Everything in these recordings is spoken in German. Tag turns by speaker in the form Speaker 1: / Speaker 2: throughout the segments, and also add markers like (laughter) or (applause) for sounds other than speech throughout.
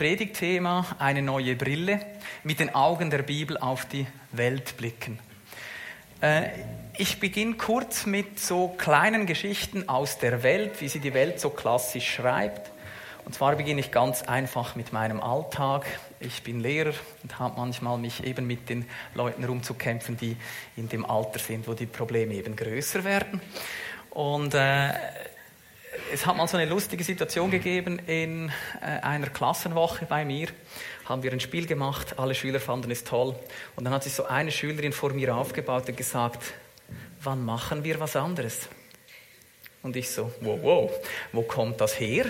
Speaker 1: Predigtthema eine neue Brille mit den Augen der Bibel auf die Welt blicken. Äh, ich beginne kurz mit so kleinen Geschichten aus der Welt, wie sie die Welt so klassisch schreibt. Und zwar beginne ich ganz einfach mit meinem Alltag. Ich bin Lehrer und habe manchmal mich eben mit den Leuten rumzukämpfen, die in dem Alter sind, wo die Probleme eben größer werden. Und äh, es hat mal so eine lustige Situation gegeben in äh, einer Klassenwoche bei mir. Haben wir ein Spiel gemacht, alle Schüler fanden es toll. Und dann hat sich so eine Schülerin vor mir aufgebaut und gesagt, wann machen wir was anderes? Und ich so, wow, wow, wo kommt das her?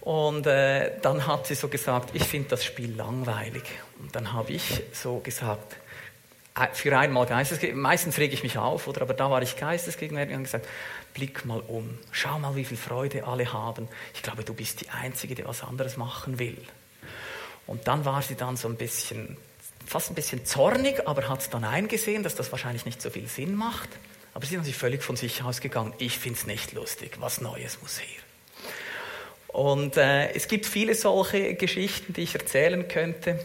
Speaker 1: Und äh, dann hat sie so gesagt, ich finde das Spiel langweilig. Und dann habe ich so gesagt, für einmal geistesgegenwärtig, meistens rege ich mich auf, oder? aber da war ich geistesgegenwärtig und gesagt, blick mal um, schau mal, wie viel Freude alle haben. Ich glaube, du bist die Einzige, die was anderes machen will. Und dann war sie dann so ein bisschen, fast ein bisschen zornig, aber hat dann eingesehen, dass das wahrscheinlich nicht so viel Sinn macht. Aber sie ist natürlich völlig von sich ausgegangen. Ich finde es nicht lustig, was Neues muss her. Und äh, es gibt viele solche Geschichten, die ich erzählen könnte.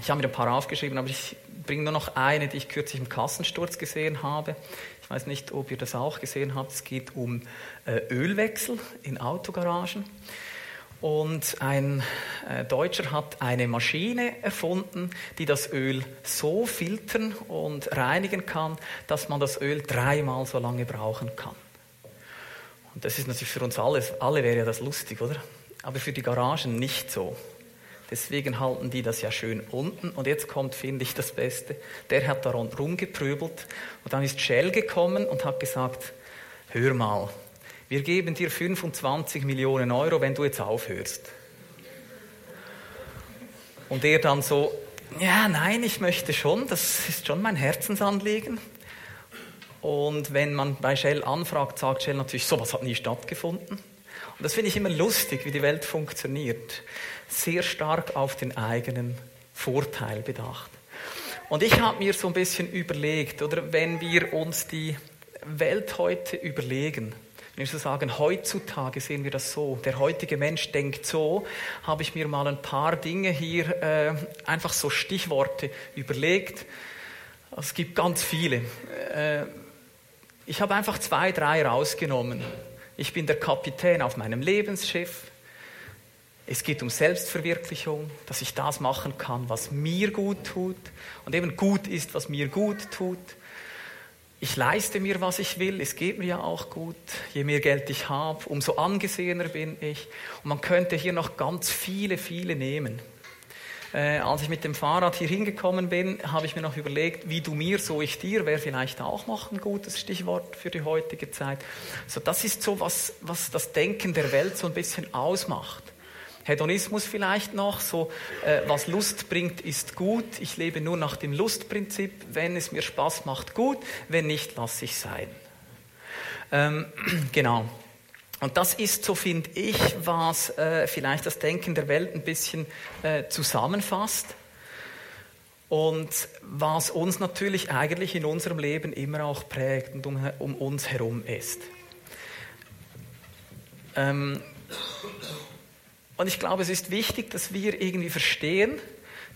Speaker 1: Ich habe mir ein paar aufgeschrieben, aber ich bringe nur noch eine, die ich kürzlich im Kassensturz gesehen habe. Ich weiß nicht, ob ihr das auch gesehen habt. Es geht um äh, Ölwechsel in Autogaragen. Und ein äh, Deutscher hat eine Maschine erfunden, die das Öl so filtern und reinigen kann, dass man das Öl dreimal so lange brauchen kann. Und das ist natürlich für uns alle, alle wäre ja das lustig, oder? Aber für die Garagen nicht so. Deswegen halten die das ja schön unten. Und jetzt kommt, finde ich, das Beste. Der hat da rumgeprübelt. Und dann ist Shell gekommen und hat gesagt, hör mal, wir geben dir 25 Millionen Euro, wenn du jetzt aufhörst. Und er dann so, ja, nein, ich möchte schon, das ist schon mein Herzensanliegen. Und wenn man bei Shell anfragt, sagt Shell natürlich, sowas hat nie stattgefunden. Und das finde ich immer lustig, wie die Welt funktioniert. Sehr stark auf den eigenen Vorteil bedacht. Und ich habe mir so ein bisschen überlegt, oder wenn wir uns die Welt heute überlegen, wenn wir so sagen, heutzutage sehen wir das so, der heutige Mensch denkt so, habe ich mir mal ein paar Dinge hier, äh, einfach so Stichworte überlegt. Es gibt ganz viele. Äh, ich habe einfach zwei, drei rausgenommen. Ich bin der Kapitän auf meinem Lebensschiff. Es geht um Selbstverwirklichung, dass ich das machen kann, was mir gut tut und eben gut ist, was mir gut tut. Ich leiste mir, was ich will, es geht mir ja auch gut. Je mehr Geld ich habe, umso angesehener bin ich. Und man könnte hier noch ganz viele, viele nehmen. Äh, als ich mit dem Fahrrad hier hingekommen bin, habe ich mir noch überlegt, wie du mir, so ich dir, wäre vielleicht auch noch ein gutes Stichwort für die heutige Zeit. So, das ist so, was, was das Denken der Welt so ein bisschen ausmacht. Hedonismus vielleicht noch, so äh, was Lust bringt, ist gut. Ich lebe nur nach dem Lustprinzip. Wenn es mir Spaß macht, gut. Wenn nicht, lasse ich sein. Ähm, (clears throat) genau. Und das ist, so finde ich, was äh, vielleicht das Denken der Welt ein bisschen äh, zusammenfasst und was uns natürlich eigentlich in unserem Leben immer auch prägt und um, um uns herum ist. Ähm, und ich glaube, es ist wichtig, dass wir irgendwie verstehen,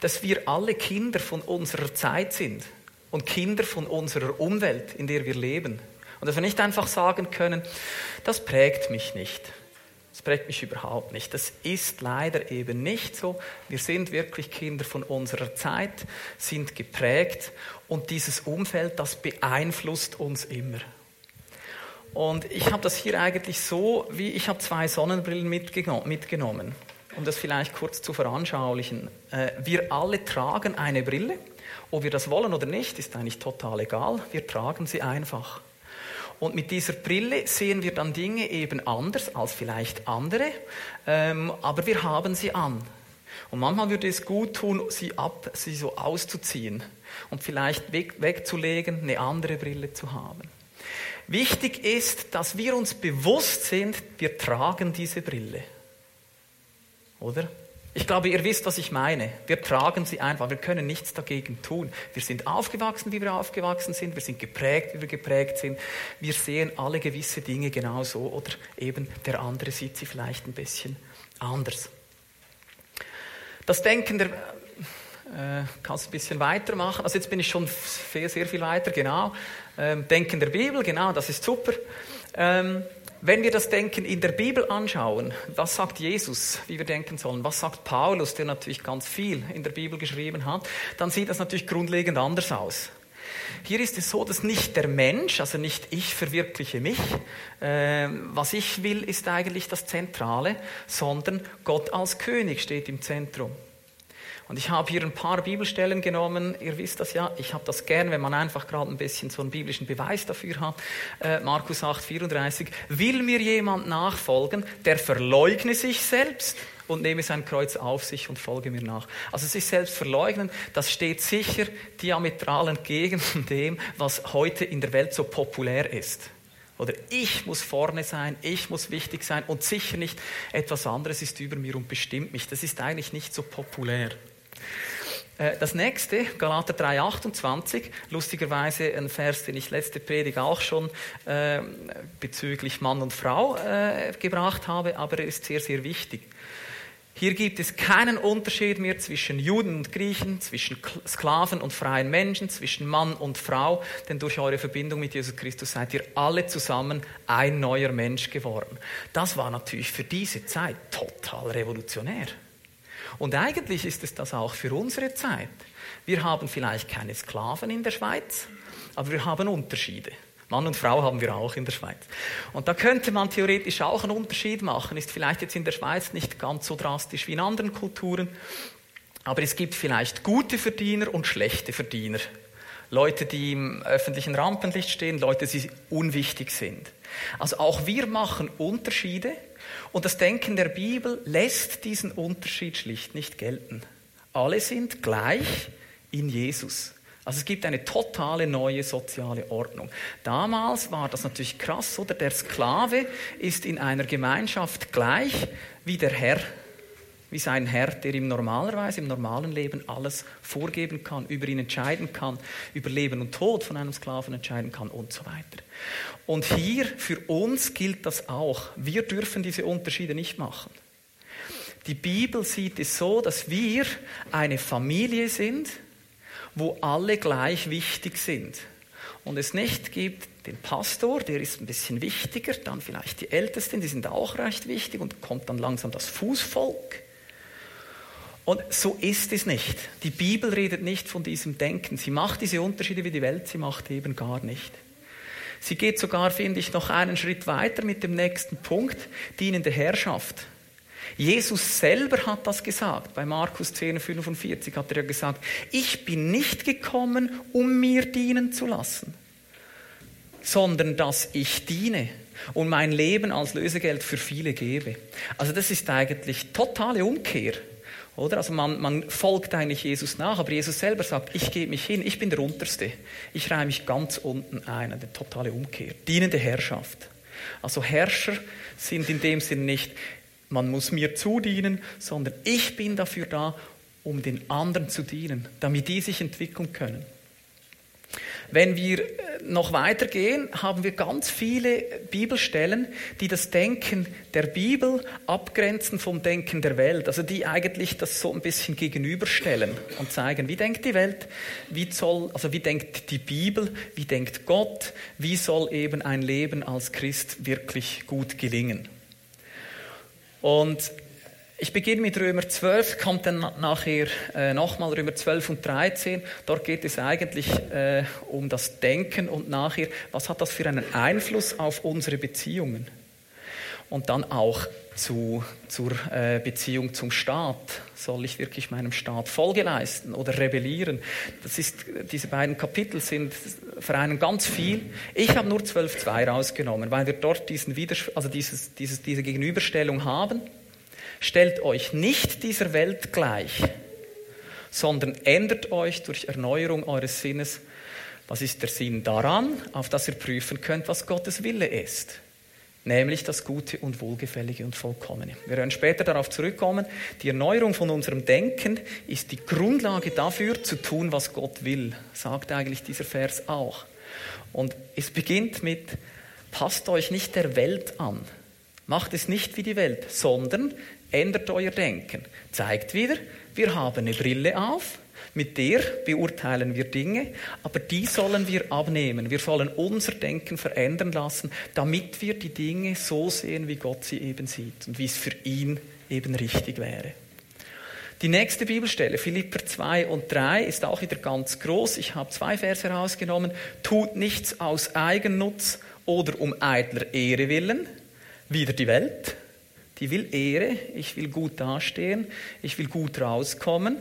Speaker 1: dass wir alle Kinder von unserer Zeit sind und Kinder von unserer Umwelt, in der wir leben. Und dass wir nicht einfach sagen können, das prägt mich nicht. Das prägt mich überhaupt nicht. Das ist leider eben nicht so. Wir sind wirklich Kinder von unserer Zeit, sind geprägt und dieses Umfeld, das beeinflusst uns immer. Und ich habe das hier eigentlich so, wie ich habe zwei Sonnenbrillen mitgenommen, um das vielleicht kurz zu veranschaulichen. Äh, wir alle tragen eine Brille. Ob wir das wollen oder nicht, ist eigentlich total egal. Wir tragen sie einfach. Und mit dieser Brille sehen wir dann Dinge eben anders als vielleicht andere, ähm, aber wir haben sie an. Und manchmal würde es gut tun, sie ab, sie so auszuziehen und vielleicht weg, wegzulegen, eine andere Brille zu haben. Wichtig ist, dass wir uns bewusst sind, wir tragen diese Brille. Oder? Ich glaube, ihr wisst, was ich meine. Wir tragen sie einfach. Wir können nichts dagegen tun. Wir sind aufgewachsen, wie wir aufgewachsen sind. Wir sind geprägt, wie wir geprägt sind. Wir sehen alle gewisse Dinge genauso oder eben der andere sieht sie vielleicht ein bisschen anders. Das Denken der, äh, kannst ein bisschen weitermachen. Also jetzt bin ich schon sehr, sehr viel weiter, genau. Ähm, Denken der Bibel, genau, das ist super. Ähm, wenn wir das Denken in der Bibel anschauen, was sagt Jesus, wie wir denken sollen, was sagt Paulus, der natürlich ganz viel in der Bibel geschrieben hat, dann sieht das natürlich grundlegend anders aus. Hier ist es so, dass nicht der Mensch, also nicht ich verwirkliche mich, äh, was ich will, ist eigentlich das Zentrale, sondern Gott als König steht im Zentrum. Und ich habe hier ein paar Bibelstellen genommen. Ihr wisst das ja. Ich habe das gern, wenn man einfach gerade ein bisschen so einen biblischen Beweis dafür hat. Äh, Markus 8, 34. Will mir jemand nachfolgen, der verleugne sich selbst und nehme sein Kreuz auf sich und folge mir nach. Also sich selbst verleugnen, das steht sicher diametral entgegen dem, was heute in der Welt so populär ist. Oder ich muss vorne sein, ich muss wichtig sein und sicher nicht etwas anderes ist über mir und bestimmt mich. Das ist eigentlich nicht so populär. Äh, das nächste, Galater 3,28, lustigerweise ein Vers, den ich letzte Predigt auch schon äh, bezüglich Mann und Frau äh, gebracht habe, aber er ist sehr, sehr wichtig. Hier gibt es keinen Unterschied mehr zwischen Juden und Griechen, zwischen Sklaven und freien Menschen, zwischen Mann und Frau, denn durch eure Verbindung mit Jesus Christus seid ihr alle zusammen ein neuer Mensch geworden. Das war natürlich für diese Zeit total revolutionär. Und eigentlich ist es das auch für unsere Zeit. Wir haben vielleicht keine Sklaven in der Schweiz, aber wir haben Unterschiede. Mann und Frau haben wir auch in der Schweiz. Und da könnte man theoretisch auch einen Unterschied machen. Ist vielleicht jetzt in der Schweiz nicht ganz so drastisch wie in anderen Kulturen, aber es gibt vielleicht gute Verdiener und schlechte Verdiener. Leute, die im öffentlichen Rampenlicht stehen, Leute, die unwichtig sind. Also auch wir machen Unterschiede und das Denken der Bibel lässt diesen Unterschied schlicht nicht gelten. Alle sind gleich in Jesus. Also es gibt eine totale neue soziale Ordnung. Damals war das natürlich krass, oder? Der Sklave ist in einer Gemeinschaft gleich wie der Herr wie sein Herr, der ihm normalerweise im normalen Leben alles vorgeben kann, über ihn entscheiden kann, über Leben und Tod von einem Sklaven entscheiden kann und so weiter. Und hier für uns gilt das auch. Wir dürfen diese Unterschiede nicht machen. Die Bibel sieht es so, dass wir eine Familie sind, wo alle gleich wichtig sind. Und es nicht gibt den Pastor, der ist ein bisschen wichtiger, dann vielleicht die Ältesten, die sind auch recht wichtig und kommt dann langsam das Fußvolk. Und so ist es nicht. Die Bibel redet nicht von diesem Denken. Sie macht diese Unterschiede wie die Welt, sie macht eben gar nicht. Sie geht sogar, finde ich, noch einen Schritt weiter mit dem nächsten Punkt, dienende Herrschaft. Jesus selber hat das gesagt. Bei Markus 10, 45 hat er ja gesagt, ich bin nicht gekommen, um mir dienen zu lassen, sondern dass ich diene und mein Leben als Lösegeld für viele gebe. Also das ist eigentlich totale Umkehr. Oder? Also man, man folgt eigentlich Jesus nach, aber Jesus selber sagt, ich gebe mich hin, ich bin der Unterste. Ich reihe mich ganz unten ein, eine totale Umkehr. Dienende Herrschaft. Also Herrscher sind in dem Sinn nicht, man muss mir zudienen, sondern ich bin dafür da, um den anderen zu dienen, damit die sich entwickeln können. Wenn wir äh, noch weitergehen, haben wir ganz viele Bibelstellen, die das Denken der Bibel abgrenzen vom Denken der Welt. Also die eigentlich das so ein bisschen gegenüberstellen und zeigen, wie denkt die Welt, wie soll, also wie denkt die Bibel, wie denkt Gott, wie soll eben ein Leben als Christ wirklich gut gelingen. Und ich beginne mit Römer 12, kommt dann nachher äh, nochmal Römer 12 und 13. Dort geht es eigentlich äh, um das Denken und nachher, was hat das für einen Einfluss auf unsere Beziehungen? Und dann auch zu, zur äh, Beziehung zum Staat. Soll ich wirklich meinem Staat Folge leisten oder rebellieren? Das ist, diese beiden Kapitel sind vereinen ganz viel. Ich habe nur 12.2 rausgenommen, weil wir dort diesen Widers also dieses, dieses, diese Gegenüberstellung haben. Stellt euch nicht dieser Welt gleich, sondern ändert euch durch Erneuerung eures Sinnes. Was ist der Sinn daran? Auf dass ihr prüfen könnt, was Gottes Wille ist. Nämlich das Gute und Wohlgefällige und Vollkommene. Wir werden später darauf zurückkommen. Die Erneuerung von unserem Denken ist die Grundlage dafür, zu tun, was Gott will, sagt eigentlich dieser Vers auch. Und es beginnt mit, passt euch nicht der Welt an. Macht es nicht wie die Welt, sondern ändert euer Denken. Zeigt wieder, wir haben eine Brille auf, mit der beurteilen wir Dinge, aber die sollen wir abnehmen. Wir sollen unser Denken verändern lassen, damit wir die Dinge so sehen, wie Gott sie eben sieht und wie es für ihn eben richtig wäre. Die nächste Bibelstelle, Philipper 2 und 3, ist auch wieder ganz groß. Ich habe zwei Verse herausgenommen. Tut nichts aus Eigennutz oder um eitler Ehre willen. Wieder die Welt. Die will Ehre. Ich will gut dastehen. Ich will gut rauskommen.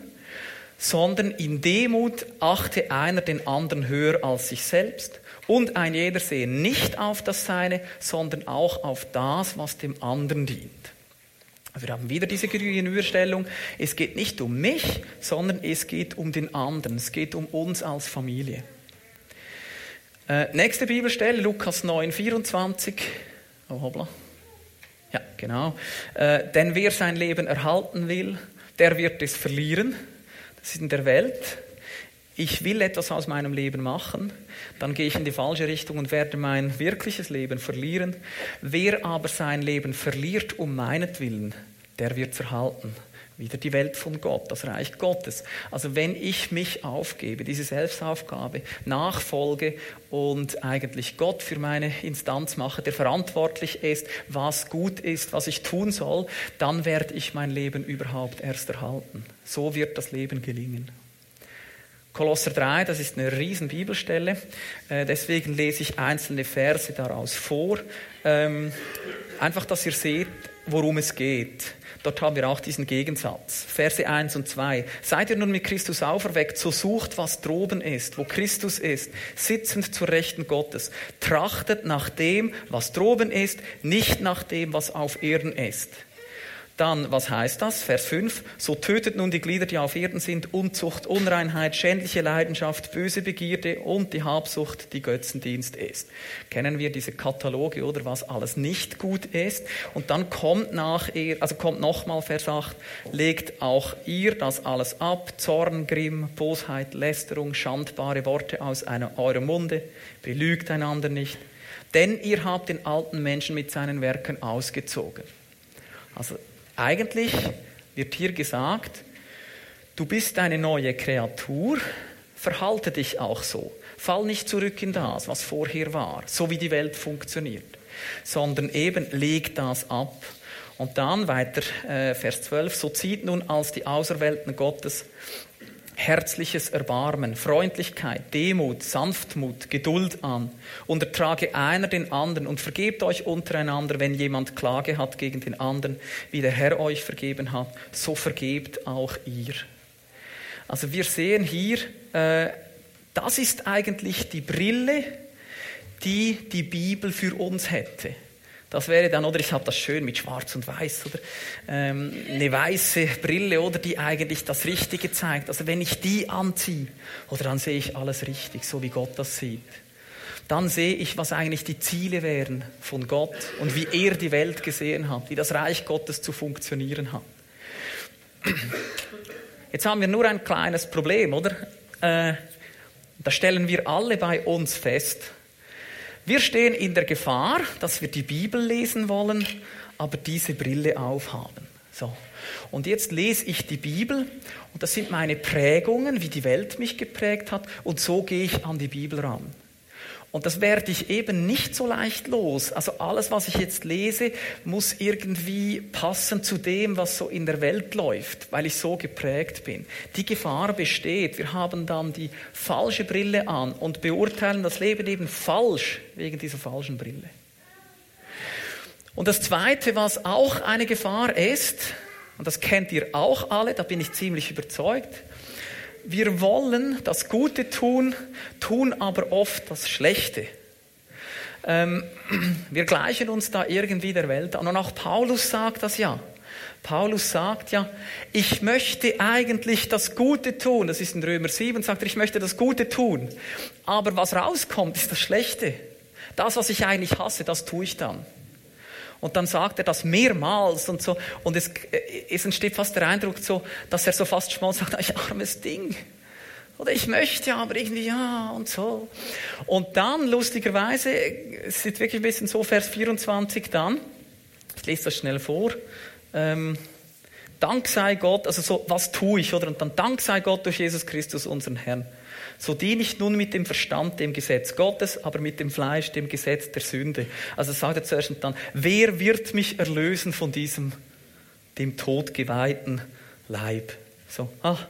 Speaker 1: Sondern in Demut achte einer den anderen höher als sich selbst. Und ein jeder sehe nicht auf das Seine, sondern auch auf das, was dem anderen dient. Also wir haben wieder diese Gegenüberstellung. Es geht nicht um mich, sondern es geht um den anderen. Es geht um uns als Familie. Äh, nächste Bibelstelle, Lukas 9, 24. Oh, hoppla. Ja, genau. Äh, denn wer sein Leben erhalten will, der wird es verlieren. Das ist in der Welt. Ich will etwas aus meinem Leben machen, dann gehe ich in die falsche Richtung und werde mein wirkliches Leben verlieren. Wer aber sein Leben verliert um meinetwillen, der wird es erhalten. Wieder die Welt von Gott, das Reich Gottes. Also wenn ich mich aufgebe, diese Selbstaufgabe, nachfolge und eigentlich Gott für meine Instanz mache, der verantwortlich ist, was gut ist, was ich tun soll, dann werde ich mein Leben überhaupt erst erhalten. So wird das Leben gelingen. Kolosser 3, das ist eine riesen Bibelstelle, äh, deswegen lese ich einzelne Verse daraus vor. Ähm, einfach, dass ihr seht, worum es geht. Dort haben wir auch diesen Gegensatz. Verse 1 und 2. Seid ihr nun mit Christus auferweckt, so sucht, was droben ist, wo Christus ist, sitzend zur Rechten Gottes. Trachtet nach dem, was droben ist, nicht nach dem, was auf Erden ist. Dann, was heißt das? Vers 5. So tötet nun die Glieder, die auf Erden sind, Unzucht, Unreinheit, schändliche Leidenschaft, böse Begierde und die Habsucht, die Götzendienst ist. Kennen wir diese Kataloge oder was alles nicht gut ist? Und dann kommt nach ihr, also kommt nochmal Vers 8, legt auch ihr das alles ab, Zorn, Grimm, Bosheit, Lästerung, schandbare Worte aus einer, eurem Munde, belügt einander nicht, denn ihr habt den alten Menschen mit seinen Werken ausgezogen. Also eigentlich wird hier gesagt, du bist eine neue Kreatur, verhalte dich auch so. Fall nicht zurück in das, was vorher war, so wie die Welt funktioniert, sondern eben leg das ab. Und dann weiter, äh, Vers 12, so zieht nun als die Auserwählten Gottes herzliches Erbarmen, Freundlichkeit, Demut, Sanftmut, Geduld an. Untertrage einer den anderen und vergebt euch untereinander, wenn jemand Klage hat gegen den anderen, wie der Herr euch vergeben hat, so vergebt auch ihr. Also wir sehen hier, äh, das ist eigentlich die Brille, die die Bibel für uns hätte. Das wäre dann, oder ich habe das schön mit Schwarz und Weiß, oder ähm, eine weiße Brille, oder die eigentlich das Richtige zeigt. Also wenn ich die anziehe, oder dann sehe ich alles richtig, so wie Gott das sieht. Dann sehe ich, was eigentlich die Ziele wären von Gott und wie er die Welt gesehen hat, wie das Reich Gottes zu funktionieren hat. Jetzt haben wir nur ein kleines Problem, oder? Äh, da stellen wir alle bei uns fest, wir stehen in der Gefahr, dass wir die Bibel lesen wollen, aber diese Brille aufhaben. So. Und jetzt lese ich die Bibel und das sind meine Prägungen, wie die Welt mich geprägt hat und so gehe ich an die Bibel ran. Und das werde ich eben nicht so leicht los. Also alles, was ich jetzt lese, muss irgendwie passen zu dem, was so in der Welt läuft, weil ich so geprägt bin. Die Gefahr besteht. Wir haben dann die falsche Brille an und beurteilen das Leben eben falsch wegen dieser falschen Brille. Und das Zweite, was auch eine Gefahr ist, und das kennt ihr auch alle, da bin ich ziemlich überzeugt, wir wollen das Gute tun, tun aber oft das Schlechte. Ähm, (clears throat) wir gleichen uns da irgendwie der Welt an. Und auch Paulus sagt das ja. Paulus sagt ja, ich möchte eigentlich das Gute tun. Das ist in Römer 7, sagt er, ich möchte das Gute tun. Aber was rauskommt, ist das Schlechte. Das, was ich eigentlich hasse, das tue ich dann. Und dann sagt er das mehrmals und so. Und es, es entsteht fast der Eindruck so, dass er so fast schmal sagt, ich armes Ding. Oder ich möchte aber irgendwie ja und so. Und dann, lustigerweise, es ist wirklich ein bisschen so, Vers 24 dann, ich lese das schnell vor, ähm, Dank sei Gott, also so, was tue ich, oder? Und dann Dank sei Gott durch Jesus Christus, unseren Herrn. So diene ich nun mit dem Verstand dem Gesetz Gottes, aber mit dem Fleisch dem Gesetz der Sünde. Also sagt er zuerst und dann, wer wird mich erlösen von diesem, dem Tod geweihten Leib? So, ach,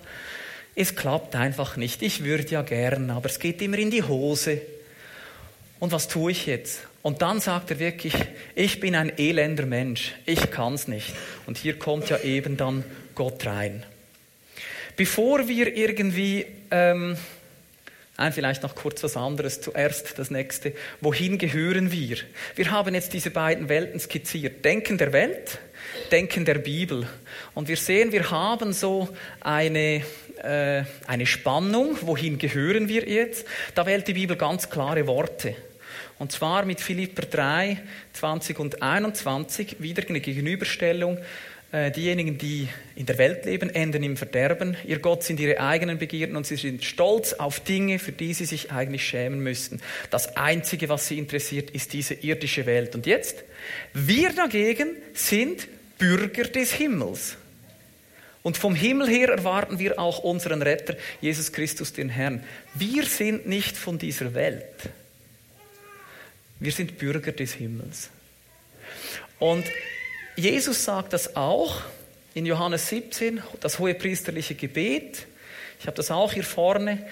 Speaker 1: es klappt einfach nicht. Ich würde ja gern, aber es geht immer in die Hose. Und was tue ich jetzt? Und dann sagt er wirklich, ich bin ein elender Mensch, ich kann es nicht. Und hier kommt ja eben dann Gott rein. Bevor wir irgendwie, ähm, Nein, vielleicht noch kurz was anderes. Zuerst das nächste. Wohin gehören wir? Wir haben jetzt diese beiden Welten skizziert. Denken der Welt, Denken der Bibel. Und wir sehen, wir haben so eine, äh, eine Spannung. Wohin gehören wir jetzt? Da wählt die Bibel ganz klare Worte. Und zwar mit Philipper 3, 20 und 21 wieder eine Gegenüberstellung. Äh, diejenigen, die in der Welt leben, enden im Verderben. Ihr Gott sind ihre eigenen Begierden und sie sind stolz auf Dinge, für die sie sich eigentlich schämen müssten. Das Einzige, was sie interessiert, ist diese irdische Welt. Und jetzt? Wir dagegen sind Bürger des Himmels. Und vom Himmel her erwarten wir auch unseren Retter, Jesus Christus, den Herrn. Wir sind nicht von dieser Welt. Wir sind Bürger des Himmels. Und Jesus sagt das auch in Johannes 17, das hohe priesterliche Gebet. Ich habe das auch hier vorne.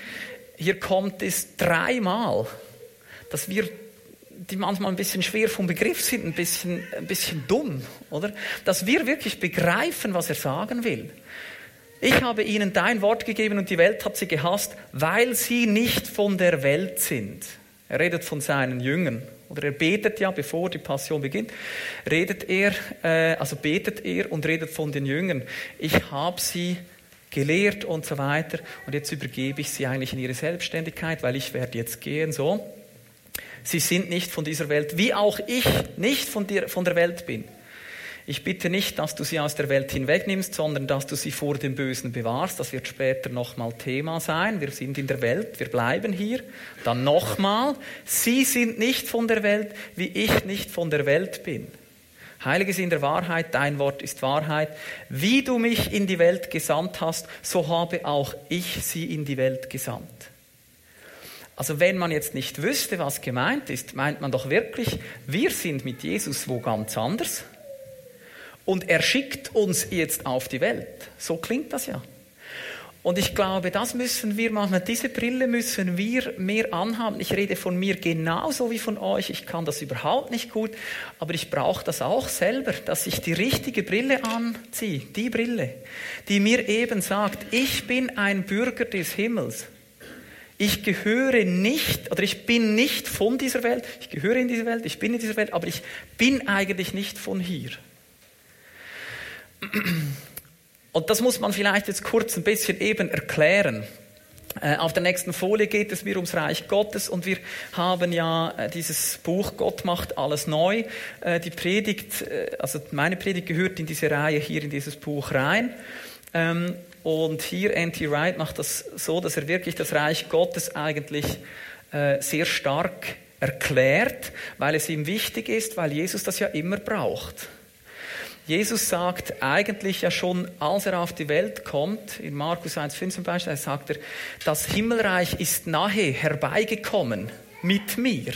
Speaker 1: Hier kommt es dreimal, dass wir, die manchmal ein bisschen schwer vom Begriff sind, ein bisschen, ein bisschen dumm, oder? Dass wir wirklich begreifen, was er sagen will. Ich habe ihnen dein Wort gegeben und die Welt hat sie gehasst, weil sie nicht von der Welt sind. Er redet von seinen Jüngern. Oder er betet ja, bevor die Passion beginnt, redet er, äh, also betet er und redet von den Jüngern. Ich habe sie gelehrt und so weiter und jetzt übergebe ich sie eigentlich in ihre Selbstständigkeit, weil ich werde jetzt gehen, so. Sie sind nicht von dieser Welt, wie auch ich nicht von, dir, von der Welt bin. Ich bitte nicht, dass du sie aus der Welt hinwegnimmst, sondern dass du sie vor dem Bösen bewahrst. Das wird später nochmal Thema sein. Wir sind in der Welt, wir bleiben hier. Dann nochmal, sie sind nicht von der Welt, wie ich nicht von der Welt bin. Heilige sind der Wahrheit, dein Wort ist Wahrheit. Wie du mich in die Welt gesandt hast, so habe auch ich sie in die Welt gesandt. Also wenn man jetzt nicht wüsste, was gemeint ist, meint man doch wirklich, wir sind mit Jesus wo ganz anders und er schickt uns jetzt auf die Welt. So klingt das ja. Und ich glaube, das müssen wir manchmal, diese Brille müssen wir mehr anhaben. Ich rede von mir genauso wie von euch. Ich kann das überhaupt nicht gut, aber ich brauche das auch selber, dass ich die richtige Brille anziehe. Die Brille, die mir eben sagt, ich bin ein Bürger des Himmels. Ich gehöre nicht, oder ich bin nicht von dieser Welt. Ich gehöre in diese Welt, ich bin in dieser Welt, aber ich bin eigentlich nicht von hier. Und das muss man vielleicht jetzt kurz ein bisschen eben erklären. Äh, auf der nächsten Folie geht es mir ums Reich Gottes und wir haben ja äh, dieses Buch Gott macht alles neu. Äh, die Predigt, also meine Predigt gehört in diese Reihe hier in dieses Buch rein. Ähm, und hier N.T. Wright macht das so, dass er wirklich das Reich Gottes eigentlich sehr stark erklärt, weil es ihm wichtig ist, weil Jesus das ja immer braucht. Jesus sagt eigentlich ja schon, als er auf die Welt kommt, in Markus 1,5 zum Beispiel, sagt er, das Himmelreich ist nahe herbeigekommen mit mir.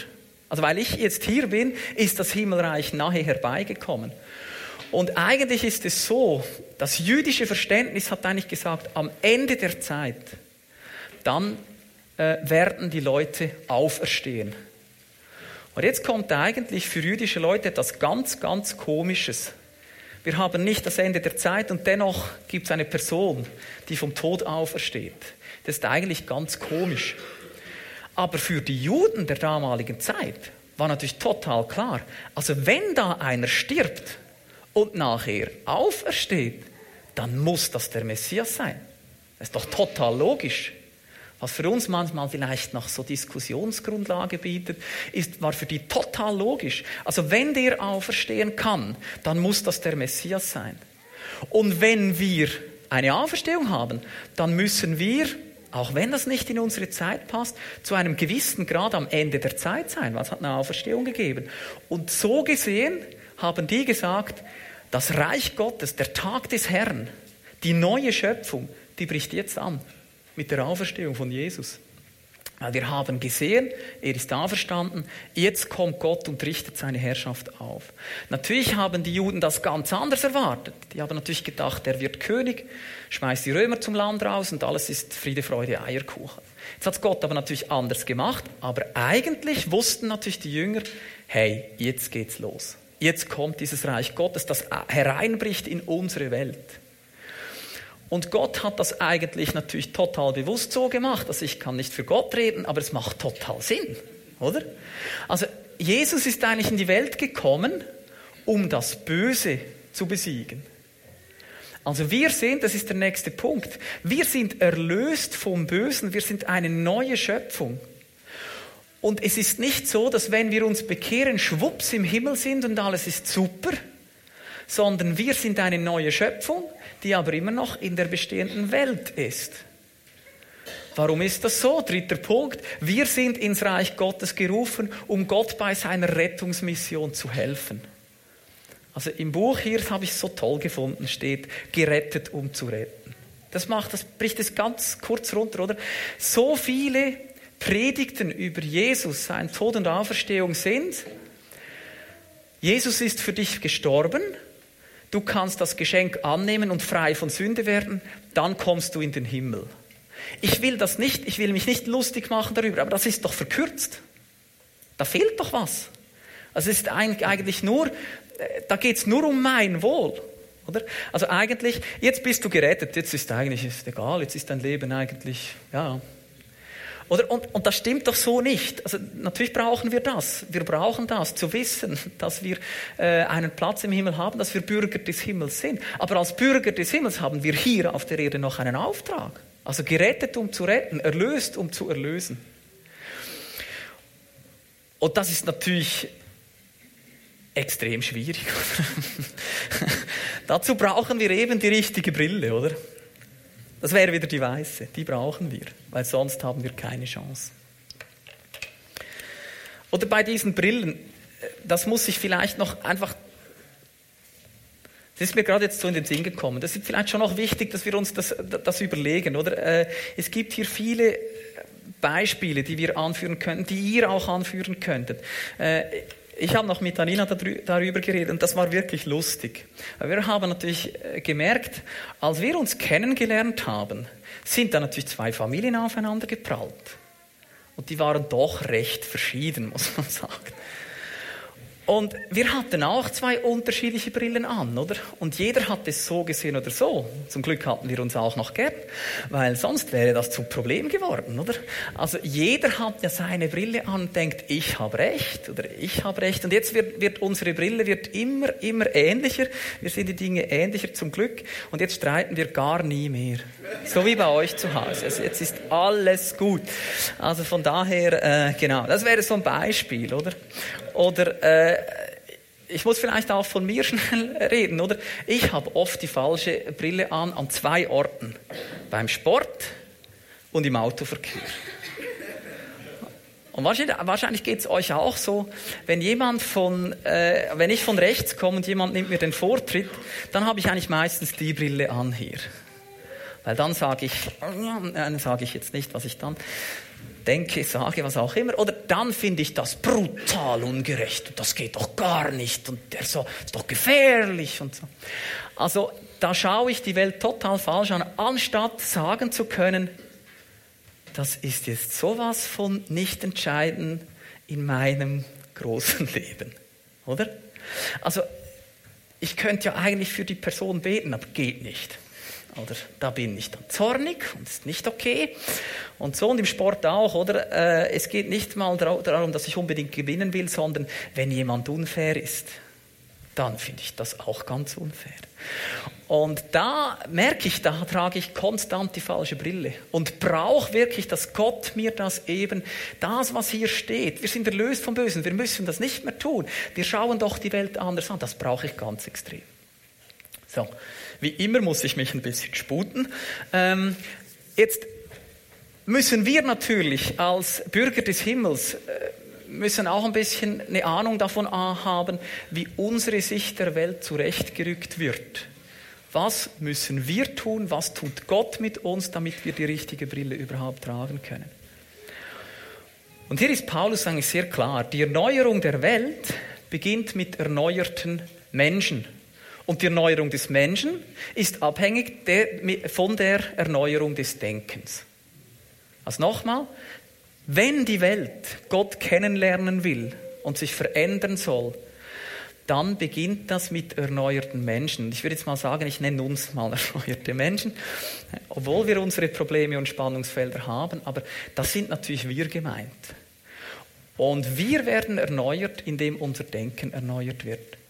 Speaker 1: Also weil ich jetzt hier bin, ist das Himmelreich nahe herbeigekommen. Und eigentlich ist es so, das jüdische Verständnis hat eigentlich gesagt, am Ende der Zeit, dann äh, werden die Leute auferstehen. Und jetzt kommt eigentlich für jüdische Leute etwas ganz, ganz Komisches. Wir haben nicht das Ende der Zeit und dennoch gibt es eine Person, die vom Tod aufersteht. Das ist eigentlich ganz komisch. Aber für die Juden der damaligen Zeit war natürlich total klar, also wenn da einer stirbt und nachher aufersteht, dann muss das der Messias sein. Das ist doch total logisch was für uns manchmal vielleicht noch so Diskussionsgrundlage bietet, ist, war für die total logisch. Also wenn der auferstehen kann, dann muss das der Messias sein. Und wenn wir eine Auferstehung haben, dann müssen wir, auch wenn das nicht in unsere Zeit passt, zu einem gewissen Grad am Ende der Zeit sein, Was hat eine Auferstehung gegeben. Und so gesehen haben die gesagt, Das Reich Gottes, der Tag des Herrn, die neue Schöpfung, die bricht jetzt an mit der Auferstehung von Jesus. Weil wir haben gesehen, er ist auferstanden, jetzt kommt Gott und richtet seine Herrschaft auf. Natürlich haben die Juden das ganz anders erwartet. Die haben natürlich gedacht, er wird König, schmeißt die Römer zum Land raus und alles ist Friede, Freude, Eierkuchen. Jetzt hat Gott aber natürlich anders gemacht, aber eigentlich wussten natürlich die Jünger, hey, jetzt geht's los. Jetzt kommt dieses Reich Gottes, das hereinbricht in unsere Welt. Und Gott hat das eigentlich natürlich total bewusst so gemacht. Also ich kann nicht für Gott reden, aber es macht total Sinn, oder? Also Jesus ist eigentlich in die Welt gekommen, um das Böse zu besiegen. Also wir sind, das ist der nächste Punkt, wir sind erlöst vom Bösen, wir sind eine neue Schöpfung. Und es ist nicht so, dass wenn wir uns bekehren, schwupps im Himmel sind und alles ist super, sondern wir sind eine neue Schöpfung, die aber immer noch in der bestehenden Welt ist. Warum ist das so? Dritter Punkt. Wir sind ins Reich Gottes gerufen, um Gott bei seiner Rettungsmission zu helfen. Also im Buch hier, das habe ich so toll gefunden, steht, gerettet, um zu retten. Das macht, das bricht es ganz kurz runter, oder? So viele Predigten über Jesus, sein Tod und Auferstehung sind, Jesus ist für dich gestorben, du kannst das Geschenk annehmen und frei von Sünde werden, dann kommst du in den Himmel. Ich will das nicht, ich will mich nicht lustig machen darüber, aber das ist doch verkürzt. Da fehlt doch was. Also es ist eigentlich nur, äh, da geht es nur um mein Wohl. Oder? Also eigentlich, jetzt bist du gerettet, jetzt ist eigentlich ist egal, jetzt ist dein Leben eigentlich, ja, oder, und, und das stimmt doch so nicht. Also natürlich brauchen wir das. Wir brauchen das, zu wissen, dass wir äh, einen Platz im Himmel haben, dass wir Bürger des Himmels sind. Aber als Bürger des Himmels haben wir hier auf der Erde noch einen Auftrag. Also gerettet, um zu retten, erlöst, um zu erlösen. Und das ist natürlich extrem schwierig. (laughs) Dazu brauchen wir eben die richtige Brille, oder? Das wäre wieder die weiße. Die brauchen wir, weil sonst haben wir keine Chance. Oder bei diesen Brillen, das muss ich vielleicht noch einfach. Das ist mir gerade jetzt so in den Sinn gekommen. Das ist vielleicht schon noch wichtig, dass wir uns das, das überlegen, oder? Äh, es gibt hier viele Beispiele, die wir anführen könnten, die ihr auch anführen könntet. Ich habe noch mit Anina darüber geredet und das war wirklich lustig. Wir haben natürlich äh, gemerkt, als wir uns kennengelernt haben, sind da natürlich zwei Familien aufeinander geprallt. Und die waren doch recht verschieden, (laughs) muss man sagen. Und wir hatten auch zwei unterschiedliche Brillen an, oder? Und jeder hat es so gesehen oder so. Zum Glück hatten wir uns auch noch gern, weil sonst wäre das zum Problem geworden, oder? Also jeder hat ja seine Brille an und denkt, ich habe recht oder ich habe recht. Und jetzt wird, wird unsere Brille wird immer, immer ähnlicher. Wir sehen die Dinge ähnlicher zum Glück. Und jetzt streiten wir gar nie mehr. So wie bei euch zu Hause. Also jetzt ist alles gut. Also von daher, äh, genau, das wäre so ein Beispiel, oder? Oder äh, ich muss vielleicht auch von mir (laughs) schnell reden, oder? Ich habe oft die falsche Brille an an zwei Orten. Beim Sport und im Autoverkehr. Und wahrscheinlich, wahrscheinlich geht es euch auch so, wenn jemand von, äh, wenn ich von rechts komme und jemand nimmt mir den Vortritt, dann habe ich eigentlich meistens die Brille an hier. Weil dann sage ich, äh, sage ich jetzt nicht, was ich dann denke, sage, was auch immer. Oder dann finde ich das brutal ungerecht. Das geht doch gar nicht. Und der so, ist doch gefährlich und so. Also da schaue ich die Welt total falsch an, anstatt sagen zu können, das ist jetzt sowas von nicht entscheidend in meinem großen Leben. Oder? Also, ich könnte ja eigentlich für die Person beten, aber geht nicht. Oder da bin ich dann zornig und ist nicht okay. Und so und im Sport auch, oder? Äh, es geht nicht mal darum, dass ich unbedingt gewinnen will, sondern wenn jemand unfair ist, dann finde ich das auch ganz unfair. Und da merke ich, da trage ich konstant die falsche Brille und brauche wirklich, dass Gott mir das eben, das, was hier steht, wir sind erlöst vom Bösen, wir müssen das nicht mehr tun. Wir schauen doch die Welt anders an, das brauche ich ganz extrem. So. Wie immer muss ich mich ein bisschen sputen. Ähm, jetzt müssen wir natürlich als Bürger des Himmels äh, müssen auch ein bisschen eine Ahnung davon haben, wie unsere Sicht der Welt zurechtgerückt wird. Was müssen wir tun? Was tut Gott mit uns, damit wir die richtige Brille überhaupt tragen können? Und hier ist Paulus eigentlich sehr klar. Die Erneuerung der Welt beginnt mit erneuerten Menschen. Und die Erneuerung des Menschen ist abhängig von der Erneuerung des Denkens. Also nochmal, wenn die Welt Gott kennenlernen will und sich verändern soll, dann beginnt das mit erneuerten Menschen. Ich würde jetzt mal sagen, ich nenne uns mal (laughs) erneuerte Menschen, obwohl wir unsere Probleme und Spannungsfelder haben, aber das sind natürlich wir gemeint. Und wir werden erneuert, indem unser Denken erneuert wird.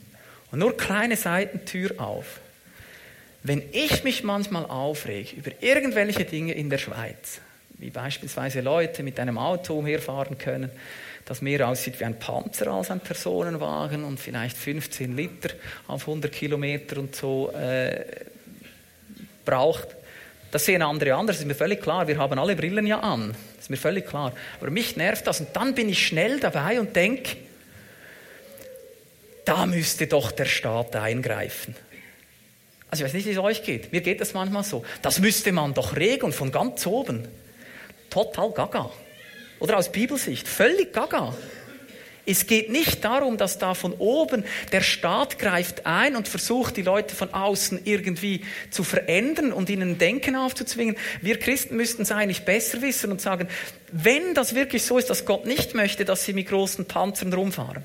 Speaker 1: Und nur kleine Seitentür auf. Wenn ich mich manchmal aufrege über irgendwelche Dinge in der Schweiz, wie beispielsweise Leute mit einem Auto umherfahren können, das mehr aussieht wie ein Panzer als ein Personenwagen und vielleicht 15 Liter auf 100 Kilometer und so äh, braucht. Das sehen andere anders, ist mir völlig klar. Wir haben alle Brillen ja an, ist mir völlig klar. Aber mich nervt das und dann bin ich schnell dabei und denke, da müsste doch der Staat eingreifen. Also ich weiß nicht, wie es euch geht. Mir geht das manchmal so. Das müsste man doch regeln von ganz oben total gaga. Oder aus Bibelsicht, völlig gaga. Es geht nicht darum, dass da von oben der Staat greift ein und versucht, die Leute von außen irgendwie zu verändern und ihnen Denken aufzuzwingen. Wir Christen müssten es eigentlich besser wissen und sagen, wenn das wirklich so ist, dass Gott nicht möchte, dass sie mit großen Panzern rumfahren,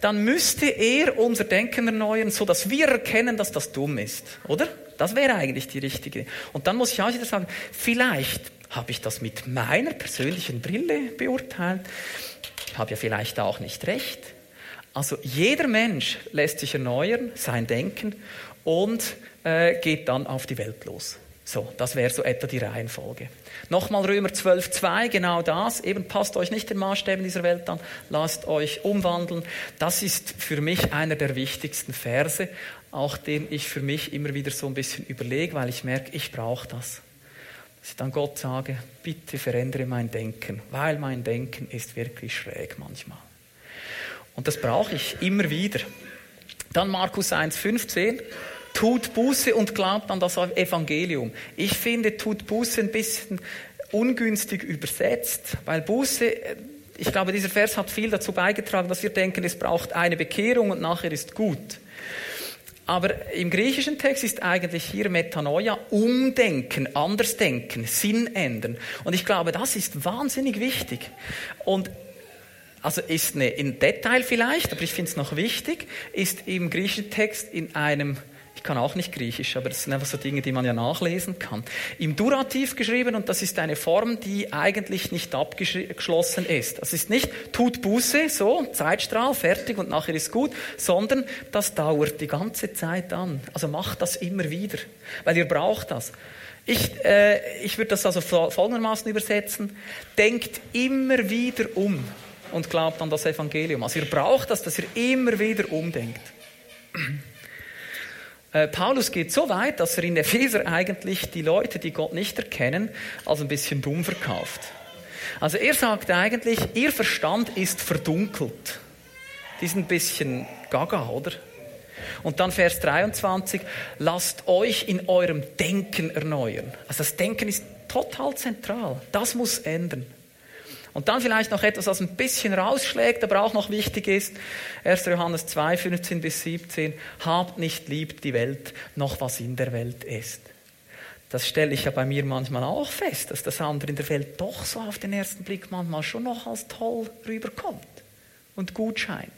Speaker 1: dann müsste er unser Denken erneuern, so dass wir erkennen, dass das dumm ist, oder? Das wäre eigentlich die richtige. Und dann muss ich auch wieder sagen, vielleicht habe ich das mit meiner persönlichen Brille beurteilt? Ich habe ja vielleicht auch nicht recht. Also jeder Mensch lässt sich erneuern, sein Denken und äh, geht dann auf die Welt los. So, das wäre so etwa die Reihenfolge. Nochmal Römer 12,2, genau das. Eben passt euch nicht den Maßstäben dieser Welt an, lasst euch umwandeln. Das ist für mich einer der wichtigsten Verse, auch den ich für mich immer wieder so ein bisschen überlege, weil ich merke, ich brauche das dass ich dann Gott sage, bitte verändere mein Denken, weil mein Denken ist wirklich schräg manchmal. Und das brauche ich immer wieder. Dann Markus 1,15. Tut Buße und glaubt an das Evangelium. Ich finde, tut Buße ein bisschen ungünstig übersetzt, weil Buße, ich glaube, dieser Vers hat viel dazu beigetragen, dass wir denken, es braucht eine Bekehrung und nachher ist gut. Aber im griechischen Text ist eigentlich hier Metanoia umdenken, anders denken, Sinn ändern. Und ich glaube, das ist wahnsinnig wichtig. Und also ist eine, in Detail vielleicht, aber ich finde es noch wichtig, ist im griechischen Text in einem kann auch nicht Griechisch, aber das sind einfach so Dinge, die man ja nachlesen kann. Im Durativ geschrieben und das ist eine Form, die eigentlich nicht abgeschlossen ist. Das ist nicht tut Buße, so, Zeitstrahl, fertig und nachher ist gut, sondern das dauert die ganze Zeit an. Also macht das immer wieder, weil ihr braucht das. Ich, äh, ich würde das also folgendermaßen übersetzen. Denkt immer wieder um und glaubt an das Evangelium. Also ihr braucht das, dass ihr immer wieder umdenkt. Äh, Paulus geht so weit, dass er in Epheser eigentlich die Leute, die Gott nicht erkennen, als ein bisschen dumm verkauft. Also er sagt eigentlich, ihr Verstand ist verdunkelt. Die sind ein bisschen gaga, oder? Und dann Vers 23, lasst euch in eurem Denken erneuern. Also das Denken ist total zentral. Das muss ändern. Und dann vielleicht noch etwas, was ein bisschen rausschlägt, aber auch noch wichtig ist. 1. Johannes 2, 15 bis 17. Habt nicht lieb die Welt, noch was in der Welt ist. Das stelle ich ja bei mir manchmal auch fest, dass das andere in der Welt doch so auf den ersten Blick manchmal schon noch als toll rüberkommt und gut scheint.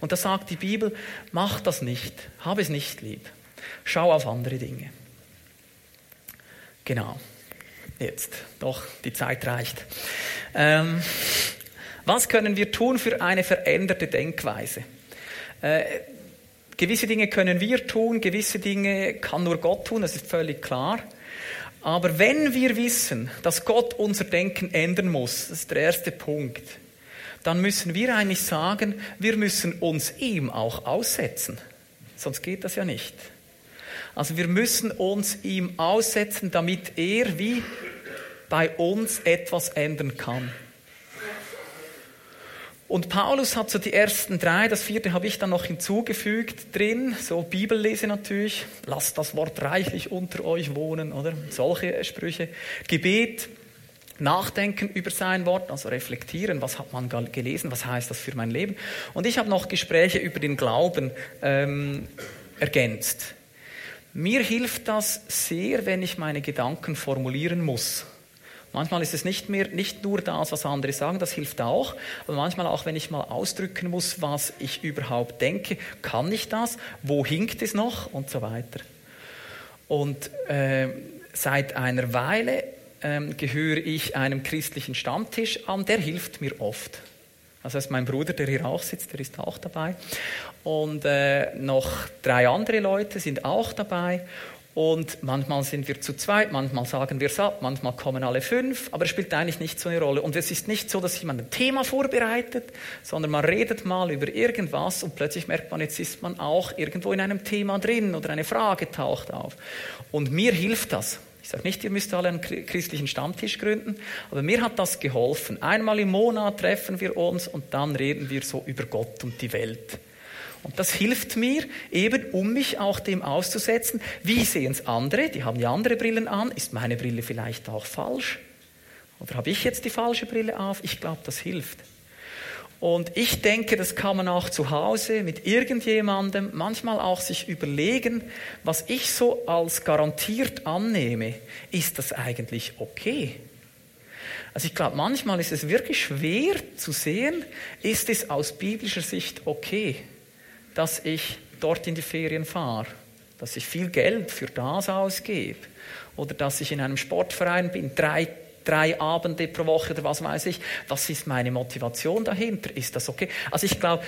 Speaker 1: Und da sagt die Bibel, mach das nicht, hab es nicht lieb. Schau auf andere Dinge. Genau. Jetzt, doch, die Zeit reicht. Ähm, was können wir tun für eine veränderte Denkweise? Äh, gewisse Dinge können wir tun, gewisse Dinge kann nur Gott tun, das ist völlig klar. Aber wenn wir wissen, dass Gott unser Denken ändern muss, das ist der erste Punkt, dann müssen wir eigentlich sagen, wir müssen uns ihm auch aussetzen. Sonst geht das ja nicht. Also wir müssen uns ihm aussetzen, damit er wie bei uns etwas ändern kann. Und Paulus hat so die ersten drei, das vierte habe ich dann noch hinzugefügt drin, so Bibellese natürlich, lasst das Wort reichlich unter euch wohnen, oder? Solche Sprüche. Gebet, Nachdenken über sein Wort, also reflektieren, was hat man gelesen, was heißt das für mein Leben. Und ich habe noch Gespräche über den Glauben ähm, ergänzt. Mir hilft das sehr, wenn ich meine Gedanken formulieren muss. Manchmal ist es nicht, mehr, nicht nur das, was andere sagen, das hilft auch, aber manchmal auch, wenn ich mal ausdrücken muss, was ich überhaupt denke, kann ich das, wo hinkt es noch und so weiter. Und äh, seit einer Weile äh, gehöre ich einem christlichen Stammtisch an, der hilft mir oft. Das heißt, mein Bruder, der hier auch sitzt, der ist auch dabei. Und äh, noch drei andere Leute sind auch dabei. Und manchmal sind wir zu zweit, manchmal sagen wir es ab, manchmal kommen alle fünf, aber es spielt eigentlich nicht so eine Rolle. Und es ist nicht so, dass jemand ein Thema vorbereitet, sondern man redet mal über irgendwas und plötzlich merkt man, jetzt ist man auch irgendwo in einem Thema drin oder eine Frage taucht auf. Und mir hilft das. Ich sage nicht, ihr müsst alle einen christlichen Stammtisch gründen, aber mir hat das geholfen. Einmal im Monat treffen wir uns und dann reden wir so über Gott und die Welt. Und das hilft mir eben, um mich auch dem auszusetzen. Wie sehen es andere? Die haben ja andere Brillen an. Ist meine Brille vielleicht auch falsch? Oder habe ich jetzt die falsche Brille auf? Ich glaube, das hilft. Und ich denke, das kann man auch zu Hause mit irgendjemandem manchmal auch sich überlegen, was ich so als garantiert annehme. Ist das eigentlich okay? Also ich glaube, manchmal ist es wirklich schwer zu sehen, ist es aus biblischer Sicht okay dass ich dort in die Ferien fahre, dass ich viel Geld für das ausgebe oder dass ich in einem Sportverein bin, drei, drei Abende pro Woche oder was weiß ich. Was ist meine Motivation dahinter? Ist das okay? Also ich glaube,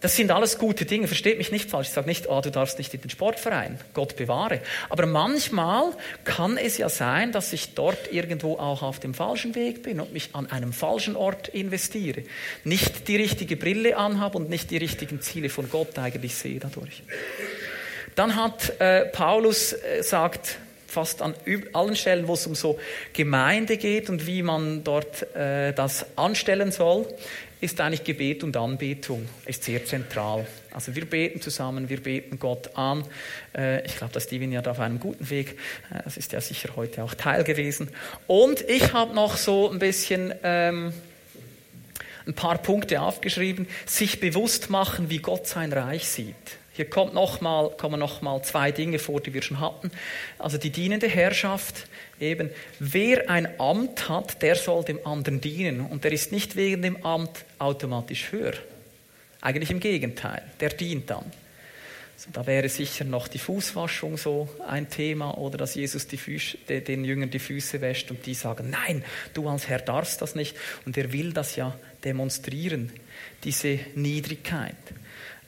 Speaker 1: das sind alles gute Dinge, versteht mich nicht falsch. Ich sage nicht, oh, du darfst nicht in den Sportverein, Gott bewahre. Aber manchmal kann es ja sein, dass ich dort irgendwo auch auf dem falschen Weg bin und mich an einem falschen Ort investiere. Nicht die richtige Brille anhabe und nicht die richtigen Ziele von Gott eigentlich sehe dadurch. Dann hat äh, Paulus äh, sagt, fast an allen Stellen, wo es um so Gemeinde geht und wie man dort äh, das anstellen soll, ist eigentlich Gebet und Anbetung, ist sehr zentral. Also wir beten zusammen, wir beten Gott an. Äh, ich glaube, dass Divin ja da auf einem guten Weg, äh, das ist ja sicher heute auch Teil gewesen. Und ich habe noch so ein bisschen ähm, ein paar Punkte aufgeschrieben, sich bewusst machen, wie Gott sein Reich sieht. Hier kommt noch mal, kommen nochmal zwei Dinge vor, die wir schon hatten. Also die dienende Herrschaft, eben, wer ein Amt hat, der soll dem anderen dienen. Und der ist nicht wegen dem Amt automatisch höher. Eigentlich im Gegenteil, der dient dann. Also da wäre sicher noch die Fußwaschung so ein Thema oder dass Jesus Füße, den Jüngern die Füße wäscht und die sagen, nein, du als Herr darfst das nicht. Und er will das ja demonstrieren, diese Niedrigkeit.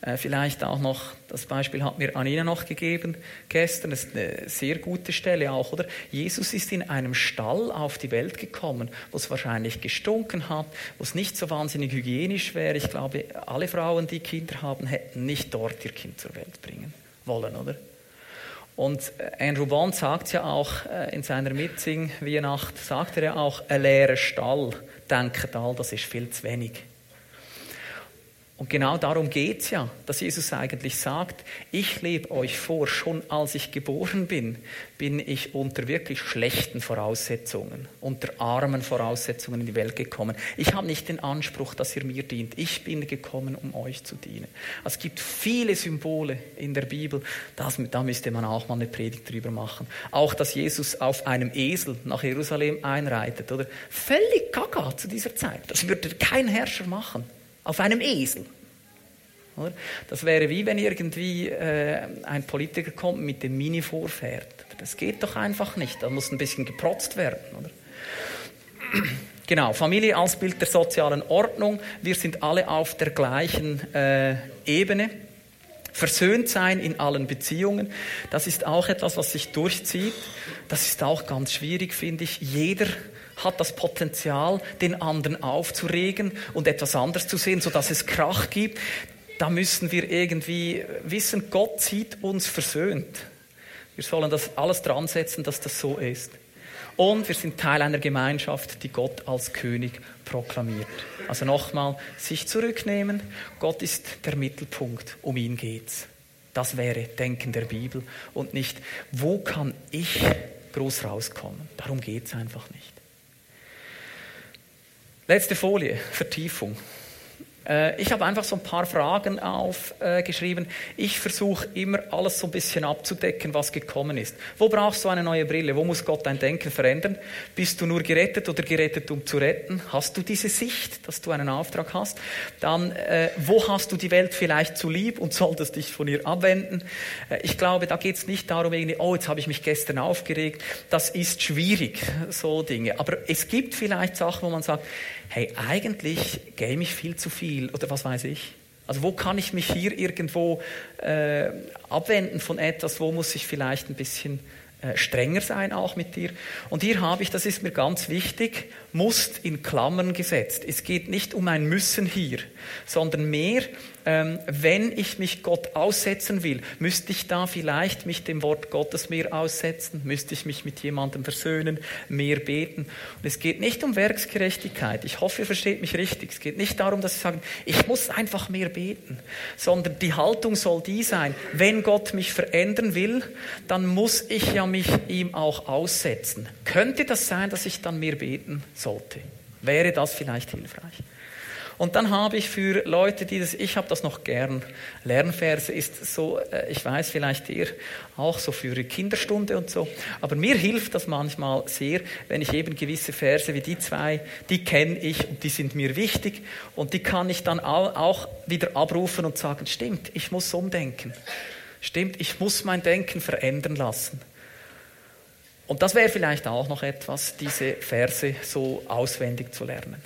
Speaker 1: Äh, vielleicht auch noch, das Beispiel hat mir Anina noch gegeben gestern, das ist eine sehr gute Stelle auch, oder? Jesus ist in einem Stall auf die Welt gekommen, wo es wahrscheinlich gestunken hat, wo es nicht so wahnsinnig hygienisch wäre. Ich glaube, alle Frauen, die Kinder haben, hätten nicht dort ihr Kind zur Welt bringen wollen, oder? Und äh, Andrew Bond sagt ja auch äh, in seiner Mitsing-Weihnacht, sagt er ja auch, ein leerer Stall, denkt all, das ist viel zu wenig. Und genau darum geht es ja, dass Jesus eigentlich sagt, ich lebe euch vor, schon als ich geboren bin, bin ich unter wirklich schlechten Voraussetzungen, unter armen Voraussetzungen in die Welt gekommen. Ich habe nicht den Anspruch, dass ihr mir dient. Ich bin gekommen, um euch zu dienen. Es gibt viele Symbole in der Bibel, das, da müsste man auch mal eine Predigt drüber machen. Auch, dass Jesus auf einem Esel nach Jerusalem einreitet, oder? Völlig gaga zu dieser Zeit. Das würde kein Herrscher machen auf einem Esel. Das wäre wie wenn irgendwie äh, ein Politiker kommt mit dem Mini vorfährt. Das geht doch einfach nicht. Da muss ein bisschen geprotzt werden. Oder? (clears throat) Genau, Familie als Bild der sozialen Ordnung. Wir sind alle auf der gleichen äh, Ebene. Versöhnt sein in allen Beziehungen, das ist auch etwas, was sich durchzieht. Das ist auch ganz schwierig, finde ich. Jeder hat das Potenzial, den anderen aufzuregen und etwas anderes zu sehen, sodass es Krach gibt. Da müssen wir irgendwie wissen, Gott sieht uns versöhnt. Wir sollen das alles dran setzen, dass das so ist. und wir sind Teil einer Gemeinschaft, die Gott als König proklamiert. Also nochmal, sich zurücknehmen, Gott ist der Mittelpunkt, um ihn geht's. Das wäre Denken der Bibel und nicht, wo kann ich groß rauskommen. Darum geht es einfach nicht. Letzte Folie, Vertiefung. Äh, ich habe einfach so ein paar Fragen aufgeschrieben. Ich versuche immer alles so ein bisschen abzudecken, was gekommen ist. Wo brauchst du eine neue Brille? Wo muss Gott dein Denken verändern? Bist du nur gerettet oder gerettet, um zu retten? Hast du diese Sicht, dass du einen Auftrag hast? Dann, äh, wo hast du die Welt vielleicht zu lieb und solltest dich von ihr abwenden? Äh, ich glaube, da geht es nicht darum, irgendwie, oh, jetzt habe ich mich gestern aufgeregt. Das ist schwierig, so Dinge. Aber es gibt vielleicht Sachen, wo man sagt, hey, eigentlich game ich viel zu viel oder was weiß ich. Also wo kann ich mich hier irgendwo äh, abwenden von etwas, wo muss ich vielleicht ein bisschen äh, strenger sein auch mit dir. Und hier habe ich, das ist mir ganz wichtig, musst in Klammern gesetzt. Es geht nicht um ein Müssen hier, sondern mehr ähm, wenn ich mich Gott aussetzen will, müsste ich da vielleicht mich dem Wort Gottes mehr aussetzen, müsste ich mich mit jemandem versöhnen, mehr beten. Und es geht nicht um Werksgerechtigkeit. Ich hoffe, ihr versteht mich richtig. Es geht nicht darum, dass ich sage, ich muss einfach mehr beten, sondern die Haltung soll die sein, wenn Gott mich verändern will, dann muss ich ja mich ihm auch aussetzen. Könnte das sein, dass ich dann mehr beten sollte? Wäre das vielleicht hilfreich? Und dann habe ich für Leute, die das, ich habe das noch gern, Lernverse ist so, äh, ich weiß vielleicht ihr auch so für Kinderstunde und so, aber mir hilft das manchmal sehr, wenn ich eben gewisse Verse wie die zwei, die kenne ich und die sind mir wichtig und die kann ich dann auch wieder abrufen und sagen, stimmt, ich muss umdenken. Stimmt, ich muss mein Denken verändern lassen. Und das wäre vielleicht auch noch etwas, diese Verse so auswendig zu lernen.